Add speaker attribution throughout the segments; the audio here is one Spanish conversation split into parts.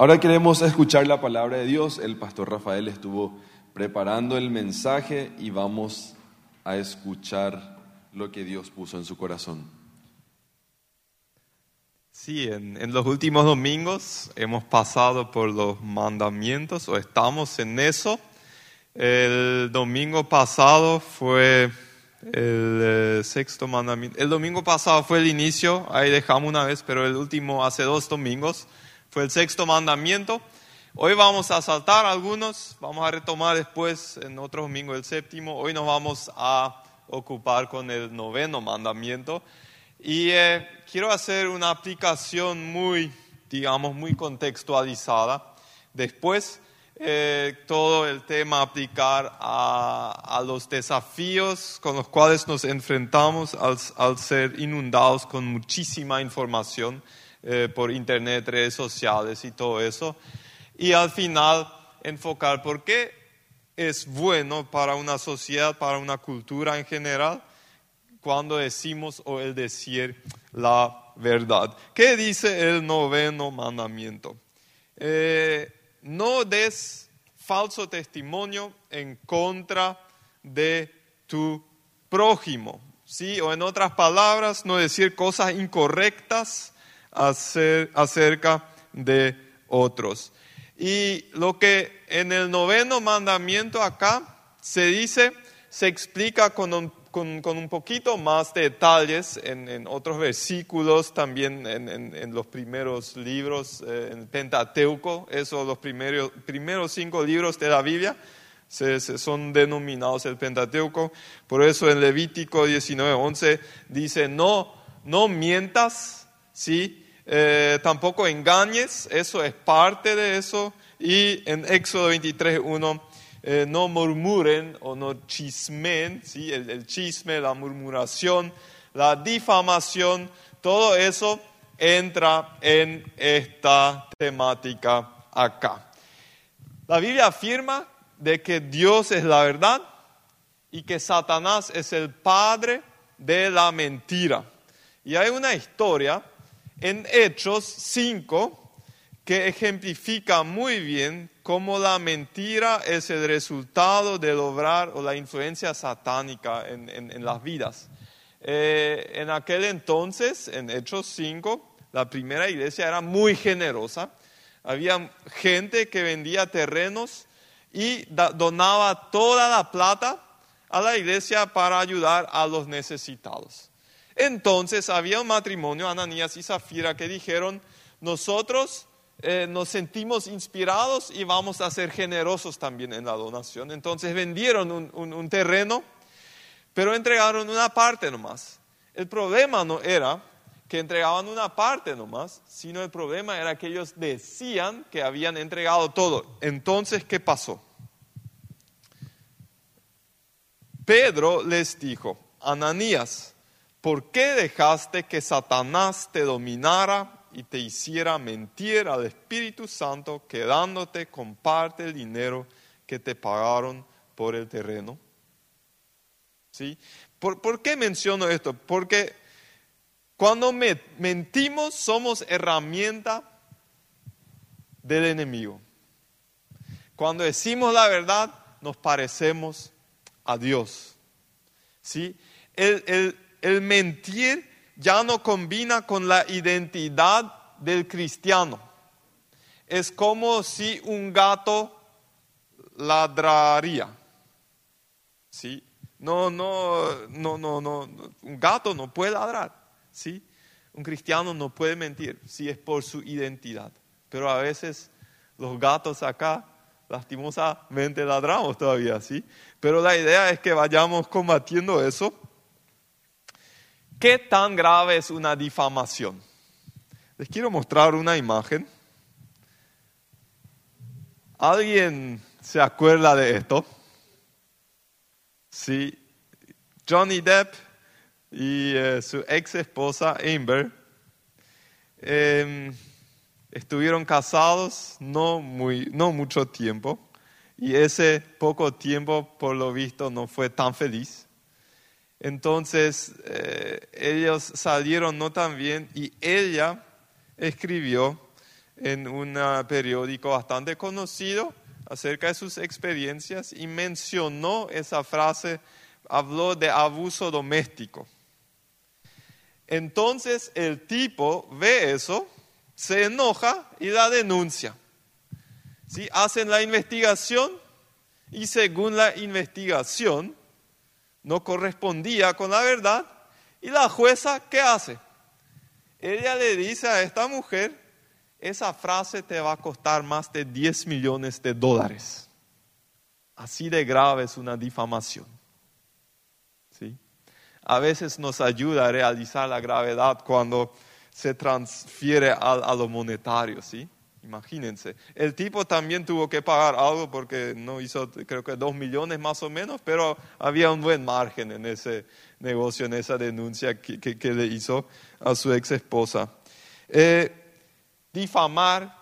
Speaker 1: Ahora queremos escuchar la palabra de Dios. El pastor Rafael estuvo preparando el mensaje y vamos a escuchar lo que Dios puso en su corazón.
Speaker 2: Sí, en, los últimos domingos hemos pasado por los mandamientos o estamos en eso. El domingo pasado fue el eh, sexto mandamiento. El domingo pasado fue el inicio, ahí dejamos una vez, pero el último hace dos domingos fue el sexto mandamiento. Hoy vamos a saltar algunos, vamos a retomar después en otro domingo el séptimo. Hoy nos vamos a ocupar con el noveno mandamiento. Y eh, quiero hacer una aplicación muy, digamos, muy contextualizada. Después, eh, todo el tema aplicar a, a, los desafíos con los cuales nos enfrentamos al, al ser inundados con muchísima información eh, por internet, redes sociales y todo eso. Y al final enfocar por qué es bueno para una sociedad, para una cultura en general, cuando decimos o el decir la verdad. ¿Qué dice el noveno mandamiento? Eh, no des falso testimonio en contra de tu prójimo. ¿sí? O en otras palabras, no decir cosas incorrectas acerca de otros. Y lo que en el noveno mandamiento acá se dice, se explica con un, con, un poquito más de detalles en, en otros versículos, también en, en, los primeros libros, eh, en el Pentateuco, esos los primeros, primeros cinco libros de la Biblia. Se, se son denominados el Pentateuco. Por eso en Levítico 19:11 dice, no, no mientas, ¿sí? Eh, tampoco engañes, eso es parte de eso. Y en Éxodo 23.1, eh, no murmuren o no chismen, ¿sí? el, el chisme, la murmuración, la difamación, todo eso entra en esta temática acá. La Biblia afirma de que Dios es la verdad y que Satanás es el padre de la mentira. Y hay una historia en Hechos 5 que ejemplifica muy bien cómo la mentira es el resultado del obrar o la influencia satánica en, las vidas. Eh, en aquel entonces, en Hechos 5, la primera iglesia era muy generosa. Había gente que vendía terrenos y donaba toda la plata a la iglesia para ayudar a los necesitados. Entonces había un matrimonio, Ananías y Zafira, que dijeron, nosotros eh, nos sentimos inspirados y vamos a ser generosos también en la donación. Entonces vendieron un, terreno, pero entregaron una parte nomás. El problema no era que entregaban una parte nomás, sino el problema era que ellos decían que habían entregado todo. Entonces, ¿qué pasó? Pedro les dijo, Ananías, ¿por qué dejaste que Satanás te dominara y te hiciera mentir al Espíritu Santo quedándote con parte del dinero que te pagaron por el terreno? ¿Sí? ¿Por, qué menciono esto? Porque cuando mentimos somos herramienta del enemigo. Cuando decimos la verdad nos parecemos a Dios. ¿Sí? El, el, el mentir ya no combina con la identidad del cristiano. Es como si un gato ladraría. ¿Sí? No, no, no, no, no. Un gato no puede ladrar. ¿Sí? Un cristiano no puede mentir si es por su identidad. Pero a veces los gatos acá lastimosamente ladramos todavía, ¿sí? Pero la idea es que vayamos combatiendo eso ¿Qué tan grave es una difamación? Les quiero mostrar una imagen. ¿Alguien se acuerda de esto? Sí, Johnny Depp y eh, su ex esposa Amber em, estuvieron casados no, muy, no mucho tiempo y ese poco tiempo por lo visto no fue tan feliz. Entonces eh, ellos salieron no tan bien y ella escribió en un periódico bastante conocido acerca de sus experiencias y mencionó esa frase, habló de abuso doméstico. Entonces el tipo ve eso, se enoja y la denuncia. ¿Sí? Hacen la investigación y según la investigación no correspondía con la verdad y la jueza, ¿qué hace? Ella le dice a esta mujer, esa frase te va a costar más de 10 millones de dólares. Así de grave es una difamación. ¿Sí? A veces nos ayuda a realizar la gravedad cuando se transfiere a, a lo monetario, ¿sí? Imagínense. El tipo también tuvo que pagar algo porque no hizo, creo que dos millones más o menos, pero había un buen margen en ese negocio, en esa denuncia que, que, le hizo a su ex esposa. Eh, difamar,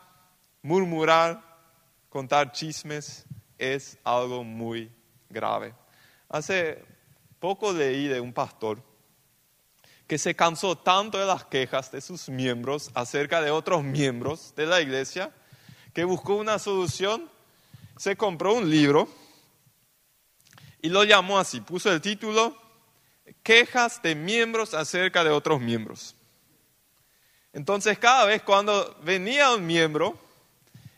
Speaker 2: murmurar, contar chismes es algo muy grave. Hace poco leí de un pastor que se cansó tanto de las quejas de sus miembros acerca de otros miembros de la iglesia, que buscó una solución, se compró un libro y lo llamó así, puso el título, Quejas de miembros acerca de otros miembros. Entonces cada vez cuando venía un miembro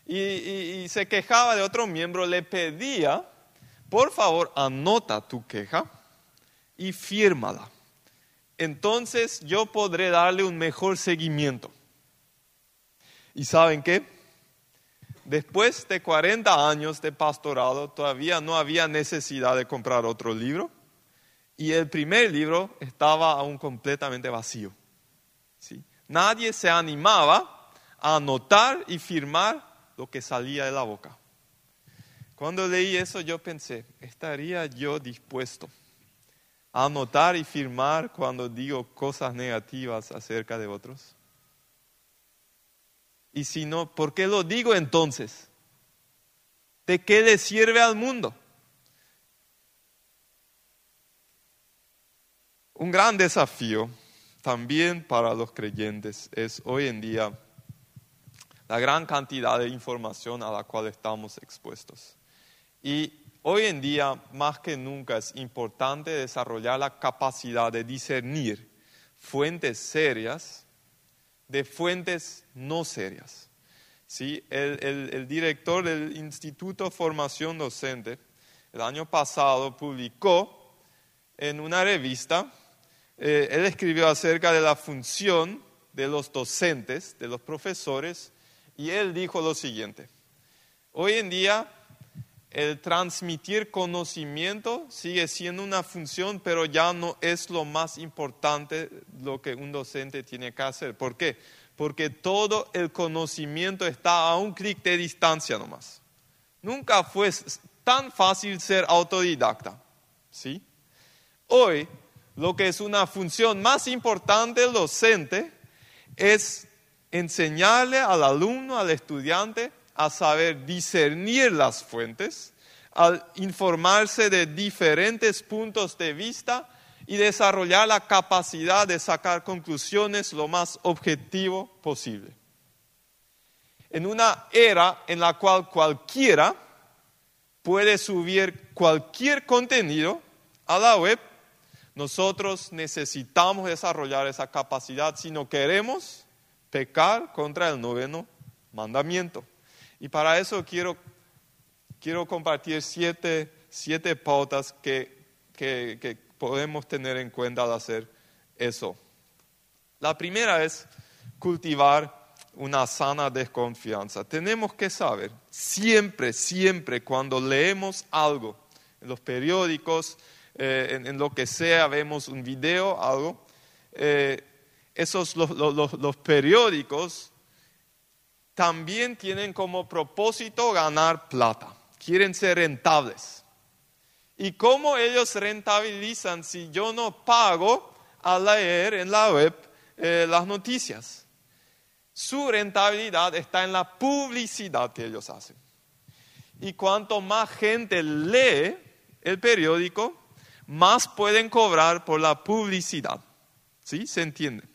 Speaker 2: y, y se quejaba de otro miembro, le pedía, por favor, anota tu queja y fírmala entonces yo podré darle un mejor seguimiento. ¿Y saben qué? Después de 40 años de pastorado, todavía no había necesidad de comprar otro libro y el primer libro estaba aún completamente vacío. ¿sí? Nadie se animaba a anotar y firmar lo que salía de la boca. Cuando leí eso yo pensé, ¿estaría yo dispuesto anotar y firmar cuando digo cosas negativas acerca de otros? Y si no, ¿por qué lo digo entonces? ¿De qué le sirve al mundo? Un gran desafío también para los creyentes es hoy en día la gran cantidad de información a la cual estamos expuestos. Y Hoy en día, más que nunca, es importante desarrollar la capacidad de discernir fuentes serias de fuentes no serias. ¿Sí? El, director del Instituto de Formación Docente el año pasado publicó en una revista, eh, él escribió acerca de la función de los docentes, de los profesores, y él dijo lo siguiente, hoy en día el transmitir conocimiento sigue siendo una función, pero ya no es lo más importante lo que un docente tiene que hacer. ¿Por qué? Porque todo el conocimiento está a un clic de distancia nomás. Nunca fue tan fácil ser autodidacta. ¿sí? Hoy, lo que es una función más importante del docente es enseñarle al alumno, al estudiante, a saber discernir las fuentes, al informarse de diferentes puntos de vista y desarrollar la capacidad de sacar conclusiones lo más objetivo posible. En una era en la cual cualquiera puede subir cualquier contenido a la web, nosotros necesitamos desarrollar esa capacidad si no queremos pecar contra el noveno mandamiento. Y para eso quiero, quiero compartir siete, siete pautas que, que, podemos tener en cuenta al hacer eso. La primera es cultivar una sana desconfianza. Tenemos que saber, siempre, siempre, cuando leemos algo, en los periódicos, eh, en, lo que sea, vemos un video, algo, eh, esos, los, los periódicos también tienen como propósito ganar plata, quieren ser rentables. ¿Y cómo ellos rentabilizan si yo no pago a leer en la web eh, las noticias? Su rentabilidad está en la publicidad que ellos hacen. Y cuanto más gente lee el periódico, más pueden cobrar por la publicidad. ¿Sí? ¿Se entiende?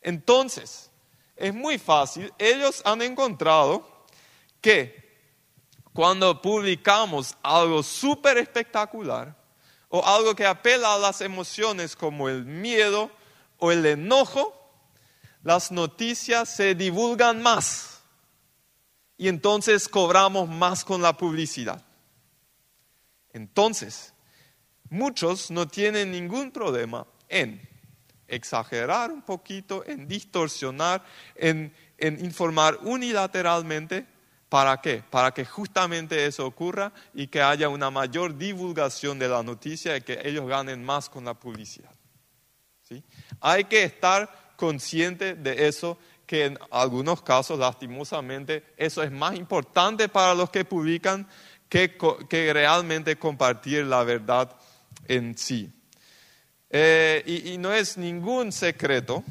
Speaker 2: Entonces, es muy fácil. Ellos han encontrado que cuando publicamos algo súper espectacular o algo que apela a las emociones como el miedo o el enojo, las noticias se divulgan más y entonces cobramos más con la publicidad. Entonces, muchos no tienen ningún problema en exagerar un poquito, en distorsionar, en, informar unilateralmente. ¿Para qué? Para que justamente eso ocurra y que haya una mayor divulgación de la noticia y que ellos ganen más con la publicidad. ¿Sí? Hay que estar consciente de eso, que en algunos casos, lastimosamente, eso es más importante para los que publican que, que realmente compartir la verdad en sí. Eh, y, no es ningún secreto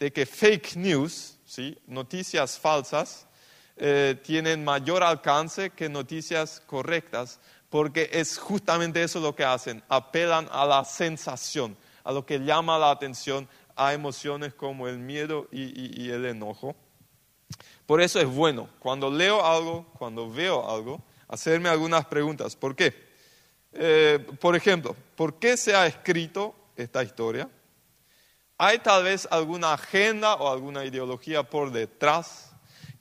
Speaker 2: de que fake news, ¿sí? noticias falsas, eh, tienen mayor alcance que noticias correctas, porque es justamente eso lo que hacen, apelan a la sensación, a lo que llama la atención, a emociones como el miedo y, el enojo. Por eso es bueno, cuando leo algo, cuando veo algo, hacerme algunas preguntas. ¿Por qué? Eh, por ejemplo, ¿por qué se ha escrito esta historia. Hay tal vez alguna agenda o alguna ideología por detrás.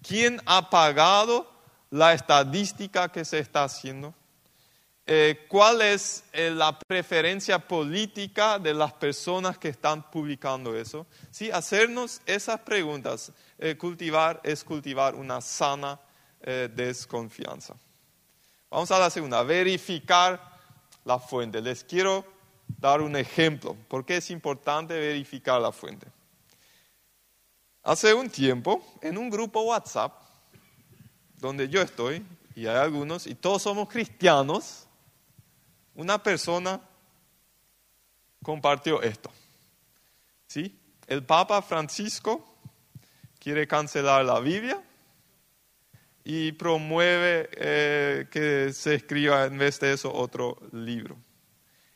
Speaker 2: ¿Quién ha pagado la estadística que se está haciendo? Eh, ¿Cuál es eh, la preferencia política de las personas que están publicando eso? Sí, hacernos esas preguntas, eh, cultivar es cultivar una sana desconfianza. Vamos a la segunda, verificar la fuente. Les quiero dar un ejemplo, porque es importante verificar la fuente. Hace un tiempo, en un grupo WhatsApp, donde yo estoy, y hay algunos, y todos somos cristianos, una persona compartió esto. ¿Sí? El Papa Francisco quiere cancelar la Biblia y promueve eh, que se escriba en vez de eso otro libro.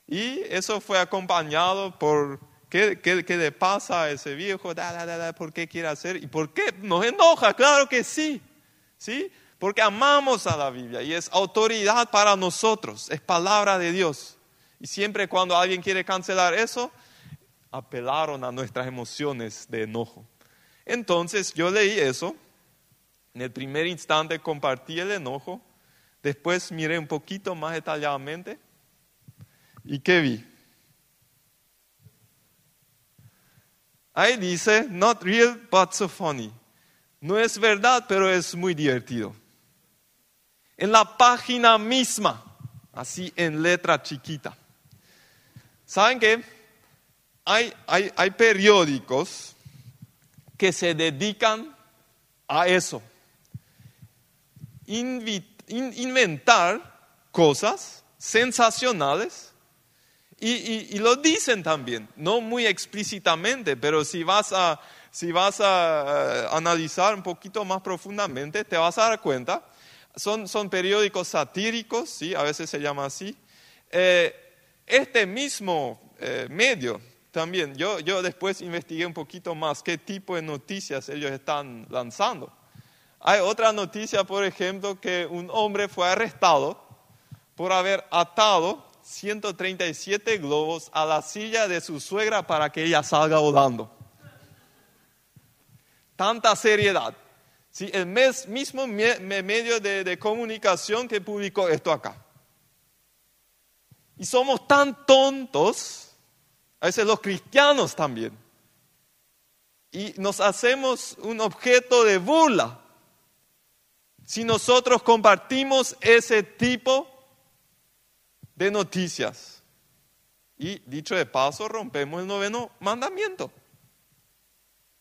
Speaker 2: Y eso fue acompañado por ¿qué, le pasa a ese viejo? ¿Por qué quiere hacer? ¿Y por qué nos enoja? Claro que sí. ¿Sí? Porque amamos a la Biblia y es autoridad para nosotros, es palabra de Dios. Y siempre cuando alguien quiere cancelar eso, apelaron a nuestras emociones de enojo. Entonces yo leí eso, en el primer instante compartí el enojo, después miré un poquito más detalladamente ¿Y qué vi? Ahí dice, not real, but so funny. No es verdad, pero es muy divertido. En la página misma, así en letra chiquita. ¿Saben qué? Hay, hay, hay periódicos que se dedican a eso. inventar cosas sensacionales y, lo dicen también, no muy explícitamente, pero si vas a, si vas a eh, analizar un poquito más profundamente, te vas a dar cuenta. Son, son periódicos satíricos, ¿sí? a veces se llama así. Eh, este mismo eh, medio también, yo, yo después investigué un poquito más qué tipo de noticias ellos están lanzando. Hay otra noticia, por ejemplo, que un hombre fue arrestado por haber atado 137 globos a la silla de su suegra para que ella salga volando. Tanta seriedad. ¿Sí? El mismo medio de, de comunicación que publicó esto acá. Y somos tan tontos, a veces los cristianos también, y nos hacemos un objeto de burla si nosotros compartimos ese tipo de noticias. Y dicho de paso, rompemos el noveno mandamiento.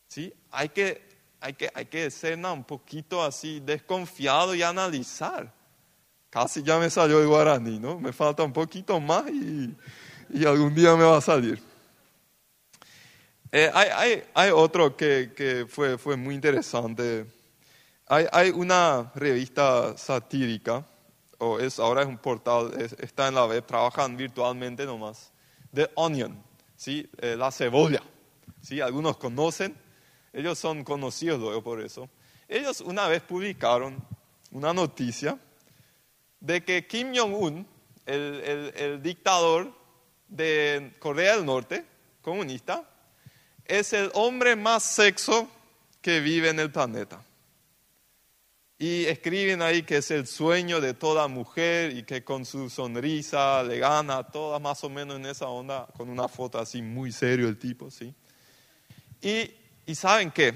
Speaker 2: ¿Sí? Hay que, hay que, hay que ser un poquito así desconfiado y analizar. Casi ya me salió el guaraní, ¿no? Me falta un poquito más y, algún día me va a salir. Eh, hay, hay, otro que, que, fue, fue muy interesante. Hay, hay una revista satírica o es, ahora es un portal, está en la web, trabajan virtualmente nomás. The Onion, ¿sí? Eh, la cebolla. ¿sí? Algunos conocen ellos son conocidos luego por eso, ellos una vez publicaron una noticia de que Kim Jong-un, el, dictador de Corea del Norte, comunista, es el hombre más sexo que vive en el planeta. Y escriben ahí que es el sueño de toda mujer y que con su sonrisa le gana toda más o menos en esa onda, con una foto así muy serio el tipo, ¿sí? Y, y saben qué,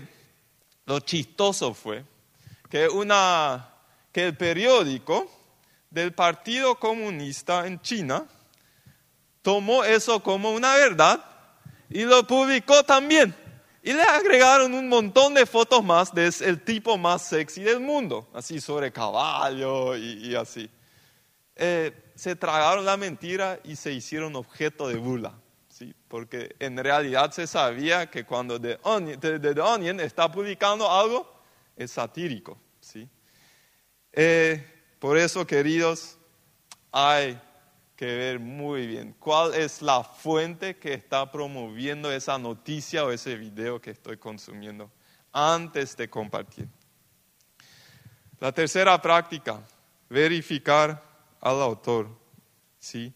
Speaker 2: lo chistoso fue que, una, que el periódico del Partido Comunista en China tomó eso como una verdad y lo publicó también. Y le agregaron un montón de fotos más de el tipo más sexy del mundo, así sobre caballo y, así. Eh, se tragaron la mentira y se hicieron objeto de burla, ¿sí? porque en realidad se sabía que cuando The Onion, está publicando algo, es satírico. ¿sí? Eh, por eso, queridos, hay que ver muy bien cuál es la fuente que está promoviendo esa noticia o ese video que estoy consumiendo antes de compartir. La tercera práctica, verificar al autor. ¿sí?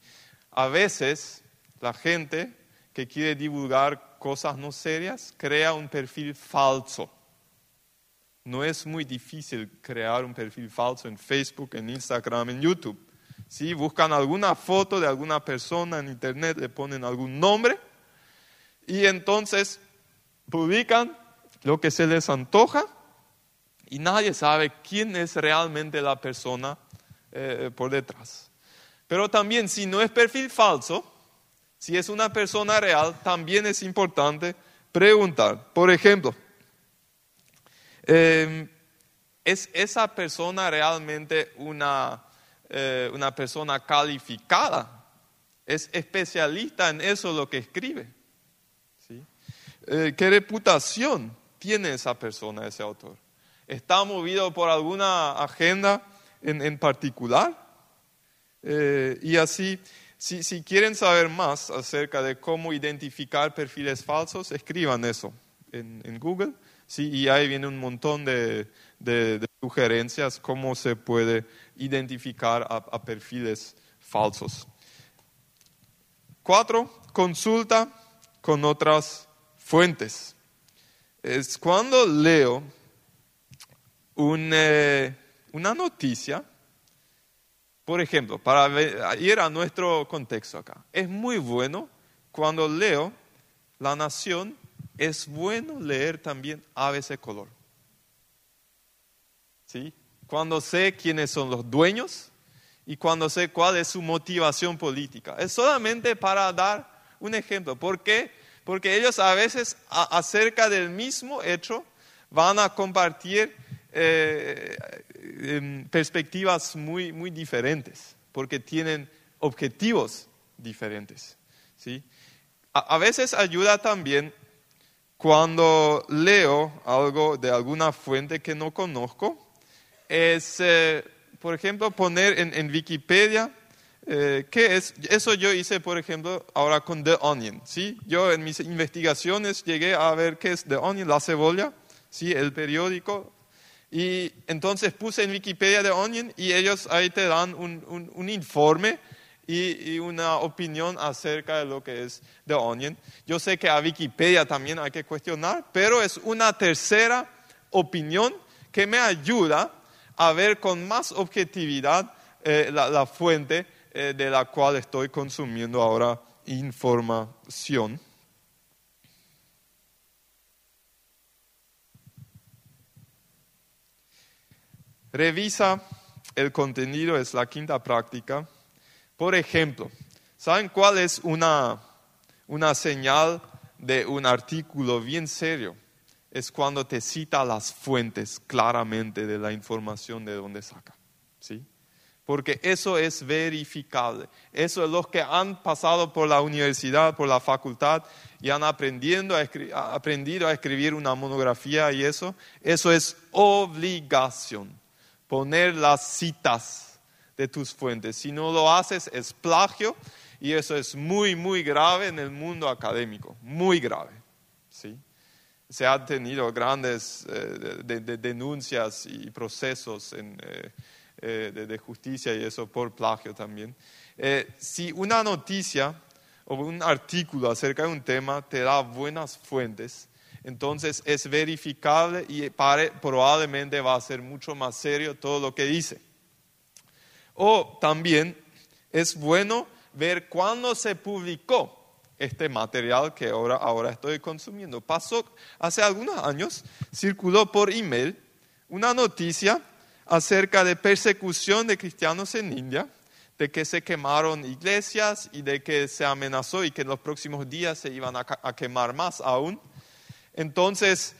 Speaker 2: A veces la gente que quiere divulgar cosas no serias crea un perfil falso. No es muy difícil crear un perfil falso en Facebook, en Instagram, en YouTube si Buscan alguna foto de alguna persona en internet, le ponen algún nombre y entonces publican lo que se les antoja y nadie sabe quién es realmente la persona eh, por detrás. Pero también si no es perfil falso, si es una persona real, también es importante preguntar. Por ejemplo, eh, ¿es esa persona realmente una eh, una persona calificada, es especialista en eso lo que escribe. Eh, ¿Qué reputación tiene esa persona, ese autor? ¿Está movido por alguna agenda en, particular? Eh, y así, si, quieren saber más acerca de cómo identificar perfiles falsos, escriban eso en, Google. Sí, y ahí viene un montón de, de sugerencias cómo se puede identificar a, perfiles falsos. Cuatro, consulta con otras fuentes. Es cuando leo eh, una noticia, por ejemplo, para ir a nuestro contexto acá, es muy bueno cuando leo La Nación, es bueno leer también ABC Color. ¿Sí? Cuando sé quiénes son los dueños y cuando sé cuál es su motivación política. Es solamente para dar un ejemplo. ¿Por qué? Porque ellos a veces acerca del mismo hecho van a compartir eh, em, perspectivas muy, muy diferentes, porque tienen objetivos diferentes. ¿sí? a veces ayuda también cuando leo algo de alguna fuente que no conozco es, eh, por ejemplo, poner en, Wikipedia eh, qué es. Eso yo hice, por ejemplo, ahora con The Onion. ¿sí? Yo en mis investigaciones llegué a ver qué es The Onion, la cebolla, ¿sí? el periódico. Y entonces puse en Wikipedia The Onion y ellos ahí te dan un, un, informe y, y, una opinión acerca de lo que es The Onion. Yo sé que a Wikipedia también hay que cuestionar, pero es una tercera opinión que me ayuda a ver con más objetividad eh, la, fuente eh, de la cual estoy consumiendo ahora información. Revisa el contenido, es la quinta práctica. Por ejemplo, ¿saben cuál es una, una señal de un artículo bien serio? Es cuando te cita las fuentes claramente de la información de donde saca. ¿sí? Porque eso es verificable. Eso es los que han pasado por la universidad, por la facultad y han aprendiendo a aprendido a escribir una monografía y eso. Eso es obligación. Poner las citas de tus fuentes. Si no lo haces es plagio y eso es muy, muy grave en el mundo académico. Muy grave. Se han tenido grandes eh, de- de- denuncias y procesos eh, eh, de, justicia y eso por plagio también. Si una noticia o un artículo acerca de un tema te da buenas fuentes, entonces es verificable y probablemente va a ser mucho más serio todo lo que dice. O también es bueno ver cuándo se publicó este material que ahora, ahora estoy consumiendo. Pasó hace algunos años, circuló por email una noticia acerca de persecución de cristianos en India, de que se quemaron iglesias y de que se amenazó y que en los próximos días se iban a, quemar más aún. Entonces,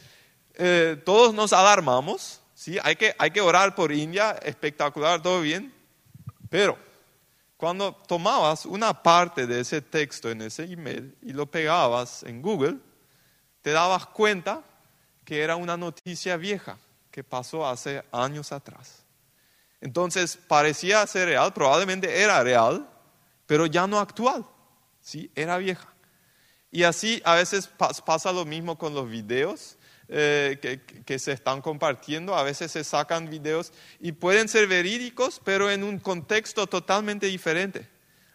Speaker 2: eh, todos nos alarmamos, ¿sí? hay, que, hay que orar por India, espectacular, todo bien, pero cuando tomabas una parte de ese texto en ese email y lo pegabas en Google, te dabas cuenta que era una noticia vieja que pasó hace años atrás. Entonces parecía ser real, probablemente era real, pero ya no actual, ¿sí? Era vieja. Y así a veces pas- pasa lo mismo con los videos eh, que, se están compartiendo. A veces se sacan videos y pueden ser verídicos, pero en un contexto totalmente diferente.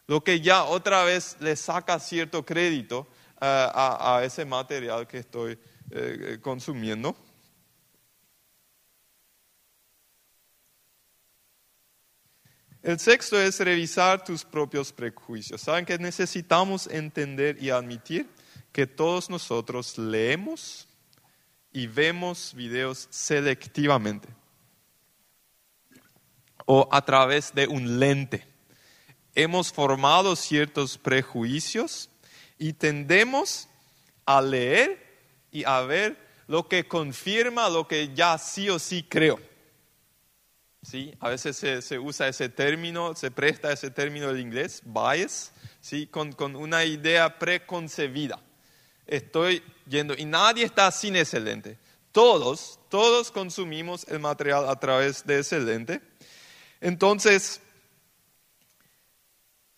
Speaker 2: Lo que ya otra vez le saca cierto crédito eh, a, a ese material que estoy eh, consumiendo. El sexto es revisar tus propios prejuicios. Saben que necesitamos entender y admitir que todos nosotros leemos y vemos videos selectivamente o a través de un lente. Hemos formado ciertos prejuicios y tendemos a leer y a ver lo que confirma lo que ya sí o sí creo. ¿sí? A veces se, usa ese término, se presta ese término del inglés, bias, ¿sí? con, con una idea preconcebida. Estoy yendo, y nadie está sin ese lente. Todos, todos consumimos el material a través de ese lente. Entonces,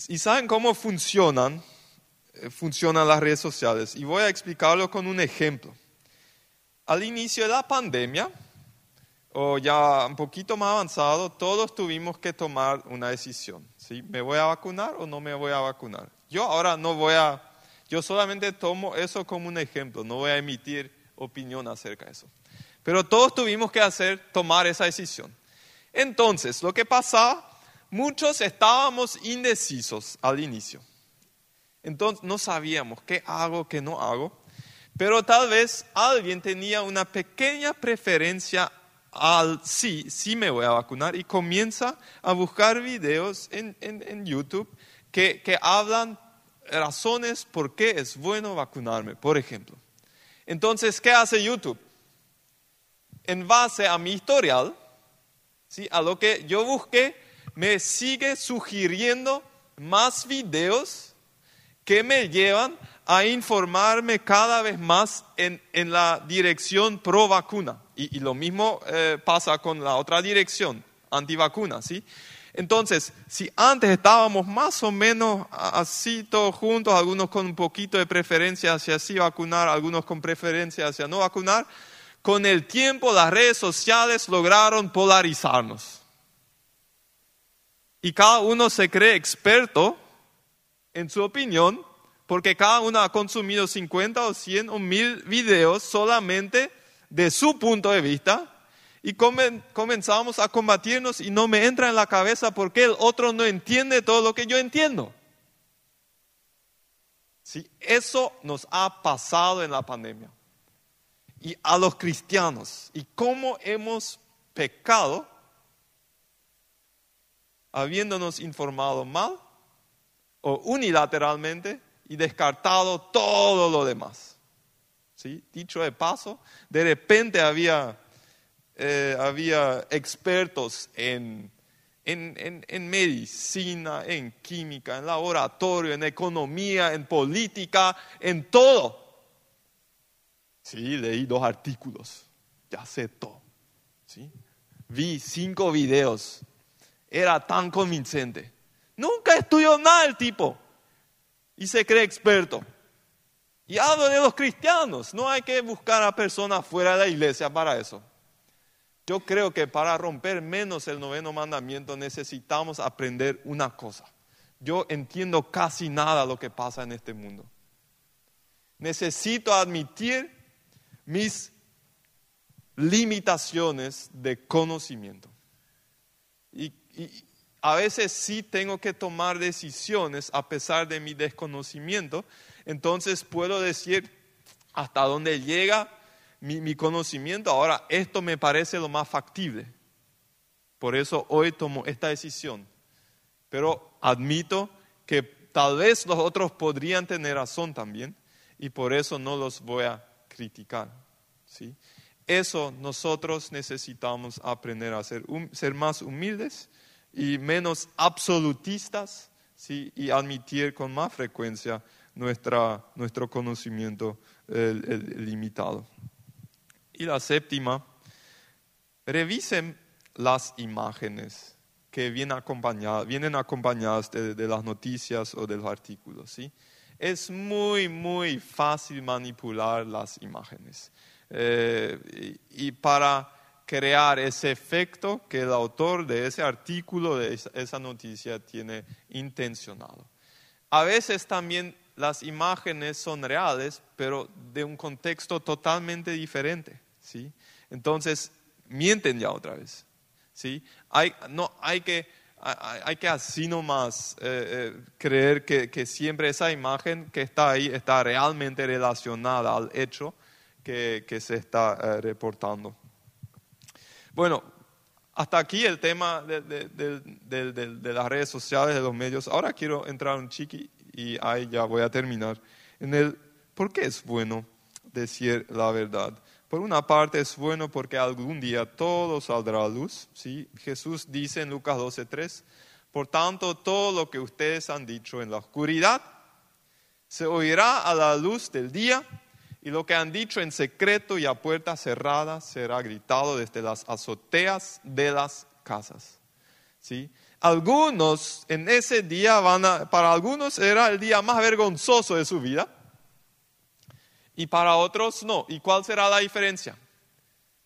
Speaker 2: ¿y saben cómo funcionan? eh, Funcionan las redes sociales. Y voy a explicarlo con un ejemplo. Al inicio de la pandemia, o ya un poquito más avanzado, todos tuvimos que tomar una decisión. ¿sí? ¿Me voy a vacunar o no me voy a vacunar? Yo ahora no voy a, yo solamente tomo eso como un ejemplo, no voy a emitir opinión acerca de eso. Pero todos tuvimos que hacer, tomar esa decisión. Entonces, lo que pasaba, muchos estábamos indecisos al inicio. Entonces, no sabíamos qué hago, qué no hago. Pero tal vez alguien tenía una pequeña preferencia al sí, sí me voy a vacunar y comienza a buscar videos en, en- en YouTube que, que hablan razones por qué es bueno vacunarme, por ejemplo. Entonces, ¿qué hace YouTube? En base a mi historial, ¿sí? a lo que yo busqué, me sigue sugiriendo más videos que me llevan a informarme cada vez más en, en la dirección pro vacuna. Y, lo mismo eh, pasa con la otra dirección, antivacuna, ¿sí? Entonces, si antes estábamos más o menos así todos juntos, algunos con un poquito de preferencia hacia sí vacunar, algunos con preferencia hacia no vacunar, con el tiempo las redes sociales lograron polarizarnos. Y cada uno se cree experto en su opinión, porque cada uno ha consumido 50 o 100 o 1000 videos solamente de su punto de vista y comen- comenzamos a combatirnos y no me entra en la cabeza porque el otro no entiende todo lo que yo entiendo. Sí, eso nos ha pasado en la pandemia. Y a los cristianos, y cómo hemos pecado habiéndonos informado mal o unilateralmente y descartado todo lo demás. ¿Sí? Dicho de paso, de repente había, eh, había expertos en, en, en- en medicina, en química, en laboratorio, en economía, en política, en todo. Sí, leí dos artículos, ya sé todo. ¿sí? Vi cinco videos, era tan convincente. Nunca estudió nada el tipo y se cree experto. Y hablo de los cristianos, no hay que buscar a personas fuera de la iglesia para eso. Yo creo que para romper menos el noveno mandamiento necesitamos aprender una cosa. Yo entiendo casi nada lo que pasa en este mundo. Necesito admitir mis limitaciones de conocimiento. Y, a veces sí tengo que tomar decisiones a pesar de mi desconocimiento. Entonces puedo decir hasta dónde llega mi, conocimiento. Ahora, esto me parece lo más factible. Por eso hoy tomo esta decisión. Pero admito que tal vez los otros podrían tener razón también y por eso no los voy a criticar. ¿sí? Eso nosotros necesitamos aprender a ser, ser más humildes y menos absolutistas ¿sí? y admitir con más frecuencia nuestra, nuestro conocimiento limitado. Y la séptima, revisen las imágenes que vienen acompañadas, de, las noticias o de los artículos. ¿sí? Es muy, muy fácil manipular las imágenes. Eh, y, para crear ese efecto que el autor de ese artículo, de esa, noticia, tiene intencionado. A veces también las imágenes son reales, pero de un contexto totalmente diferente. ¿Sí? Entonces, mienten ya otra vez. ¿sí? Hay, no, hay, que, hay, que así nomás eh, eh, creer que, siempre esa imagen que está ahí está realmente relacionada al hecho que, se está eh, reportando. Bueno, hasta aquí el tema de, de, las redes sociales, de los medios. Ahora quiero entrar un chiqui y ahí ya voy a terminar. En el, ¿por qué es bueno decir la verdad? Por una parte es bueno porque algún día todo saldrá a luz. ¿sí? Jesús dice en Lucas 12:3, por tanto todo lo que ustedes han dicho en la oscuridad se oirá a la luz del día y lo que han dicho en secreto y a puerta cerrada será gritado desde las azoteas de las casas. ¿sí? Algunos en ese día van a, para algunos era el día más vergonzoso de su vida y para otros no. ¿Y cuál será la diferencia?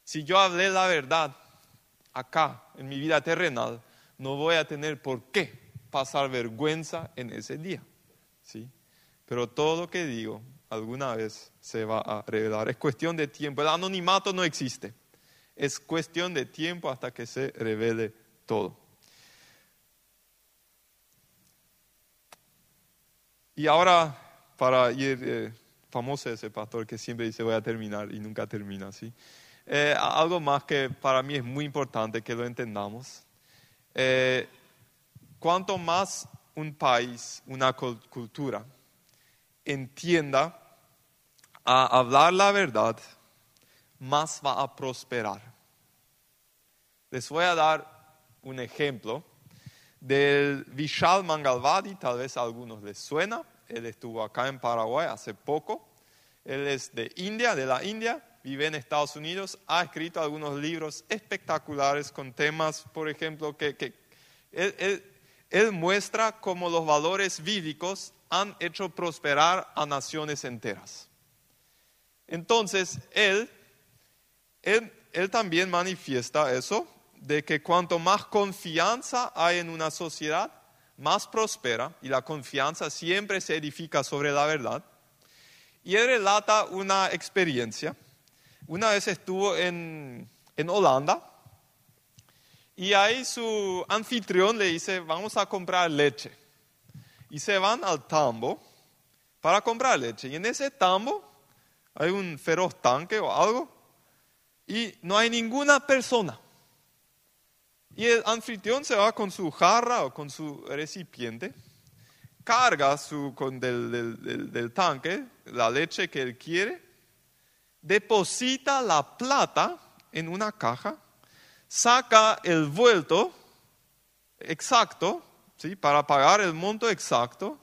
Speaker 2: Si yo hablé la verdad acá, en mi vida terrenal, no voy a tener por qué pasar vergüenza en ese día. ¿sí? Pero todo lo que digo alguna vez se va a revelar. Es cuestión de tiempo. El anonimato no existe. Es cuestión de tiempo hasta que se revele todo. Y ahora, para ir eh, famoso ese pastor que siempre dice voy a terminar y nunca termina, ¿sí? Eh, algo más que para mí es muy importante que lo entendamos. Eh, cuanto más un país, una cultura, entienda a hablar la verdad, más va a prosperar. Les voy a dar un ejemplo del Vishal Mangalwadi, tal vez a algunos les suena. Él estuvo acá en Paraguay hace poco. Él es de India, de la India, vive en Estados Unidos, ha escrito algunos libros espectaculares con temas, por ejemplo, que, él, muestra cómo los valores bíblicos han hecho prosperar a naciones enteras. Entonces, él, él, él también manifiesta eso, de que cuanto más confianza hay en una sociedad, más prospera y la confianza siempre se edifica sobre la verdad. Y él relata una experiencia. Una vez estuvo en, en Holanda y ahí su anfitrión le dice, vamos a comprar leche. Y se van al tambo para comprar leche. Y en ese tambo hay un feroz tanque o algo y no hay ninguna persona. Y el anfitrión se va con su jarra o con su recipiente, carga su, con del, del, tanque la leche que él quiere, deposita la plata en una caja, saca el vuelto exacto, ¿sí? para pagar el monto exacto,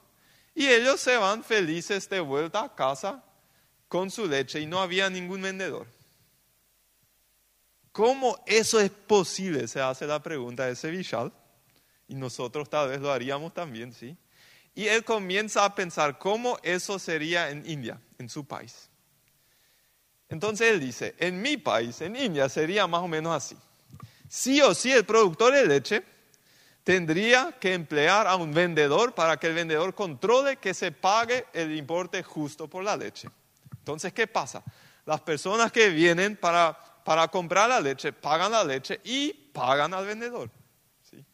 Speaker 2: y ellos se van felices de vuelta a casa con su leche y no había ningún vendedor. ¿Cómo eso es posible? Se hace la pregunta de ese Vishal. Y nosotros tal vez lo haríamos también, ¿sí? Y él comienza a pensar cómo eso sería en India, en su país. Entonces él dice, en mi país, en India, sería más o menos así. Sí o sí el productor de leche tendría que emplear a un vendedor para que el vendedor controle que se pague el importe justo por la leche. Entonces, ¿qué pasa? Las personas que vienen para, para comprar la leche pagan la leche y pagan al vendedor. ¿sí?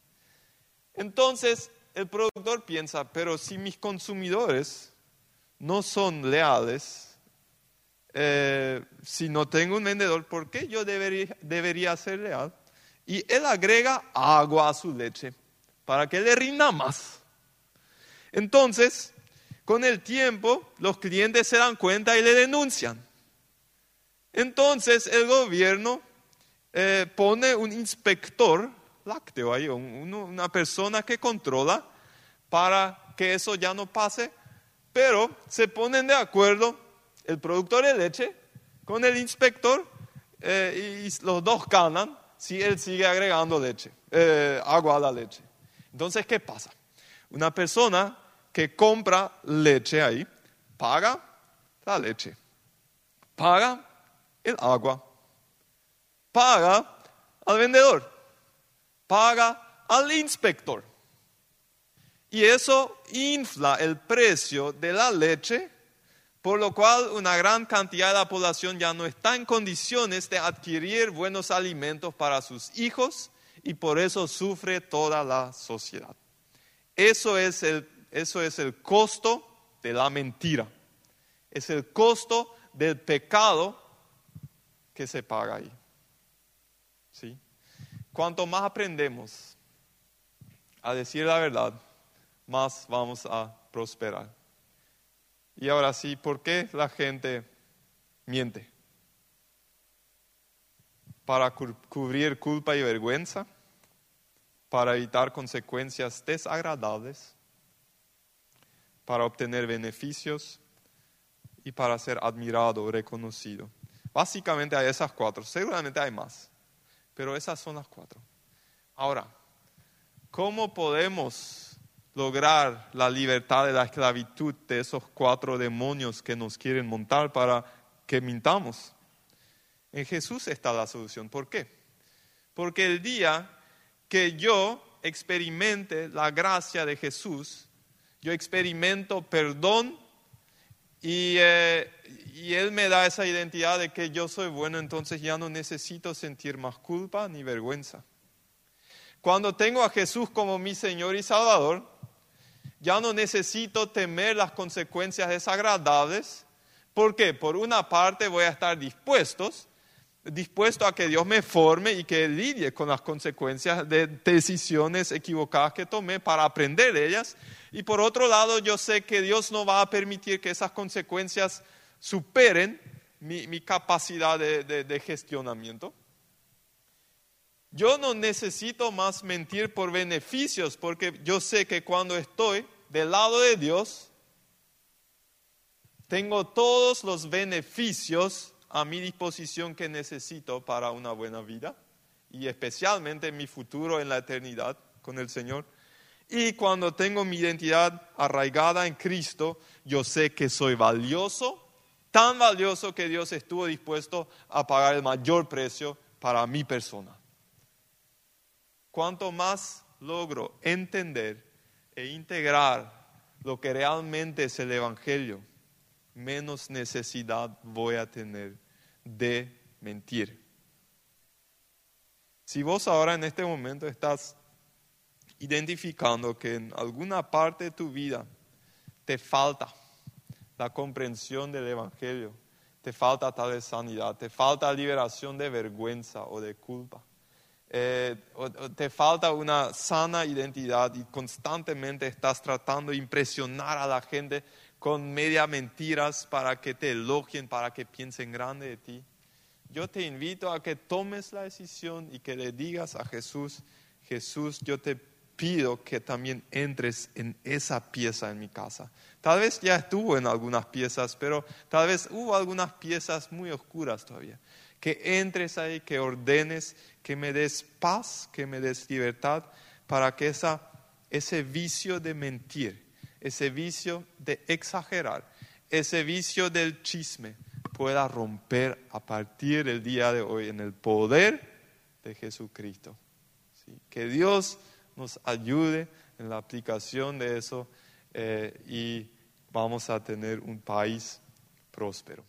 Speaker 2: Entonces, el productor piensa, pero si mis consumidores no son leales, eh, si no tengo un vendedor, ¿por qué yo debería, debería ser leal? Y él agrega agua a su leche para que le rinda más. Entonces, con el tiempo, los clientes se dan cuenta y le denuncian. Entonces, el gobierno eh, pone un inspector lácteo ahí, una persona que controla para que eso ya no pase, pero se ponen de acuerdo el productor de leche con el inspector eh, y los dos ganan si él sigue agregando leche, eh, agua a la leche. Entonces, ¿qué pasa? Una persona que compra leche ahí, paga la leche, paga el agua, paga al vendedor, paga al inspector. Y eso infla el precio de la leche por lo cual una gran cantidad de la población ya no está en condiciones de adquirir buenos alimentos para sus hijos y por eso sufre toda la sociedad. Eso es el, eso es el costo de la mentira, es el costo del pecado que se paga ahí. ¿Sí? Cuanto más aprendemos a decir la verdad, más vamos a prosperar. Y ahora sí, ¿por qué la gente miente? Para cubrir culpa y vergüenza, para evitar consecuencias desagradables, para obtener beneficios y para ser admirado o reconocido. Básicamente hay esas cuatro, seguramente hay más, pero esas son las cuatro. Ahora, ¿cómo podemos lograr la libertad de la esclavitud de esos cuatro demonios que nos quieren montar para que mintamos. En Jesús está la solución. ¿Por qué? Porque el día que yo experimente la gracia de Jesús, yo experimento perdón y, eh, y, Él me da esa identidad de que yo soy bueno, entonces ya no necesito sentir más culpa ni vergüenza. Cuando tengo a Jesús como mi Señor y Salvador, ya no necesito temer las consecuencias desagradables. ¿Por qué? Por una parte voy a estar dispuestos, dispuesto a que Dios me forme y que lidie con las consecuencias de decisiones equivocadas que tomé para aprender de ellas. Y por otro lado, yo sé que Dios no va a permitir que esas consecuencias superen mi, capacidad de gestionamiento. Yo no necesito más mentir por beneficios porque yo sé que cuando estoy del lado de Dios, tengo todos los beneficios a mi disposición que necesito para una buena vida y especialmente mi futuro en la eternidad con el Señor. Y cuando tengo mi identidad arraigada en Cristo, yo sé que soy valioso, tan valioso que Dios estuvo dispuesto a pagar el mayor precio para mi persona cuanto más logro entender e integrar lo que realmente es el Evangelio, menos necesidad voy a tener de mentir. Si vos ahora en este momento estás identificando que en alguna parte de tu vida te falta la comprensión del Evangelio, te falta tal vez sanidad, te falta liberación de vergüenza o de culpa, eh, te falta una sana identidad y constantemente estás tratando de impresionar a la gente con media mentiras para que te elogien, para que piensen grande de ti. Yo te invito a que tomes la decisión y que le digas a Jesús, Jesús, yo te pido que también entres en esa pieza en mi casa. Tal vez ya estuvo en algunas piezas, pero tal vez hubo algunas piezas muy oscuras todavía que entres ahí, que ordenes, que me des paz, que me des libertad, para que esa, ese vicio de mentir, ese vicio de exagerar, ese vicio del chisme pueda romper a partir del día de hoy en el poder de Jesucristo. Que Dios nos ayude en la aplicación de eso eh, y vamos a tener un país próspero.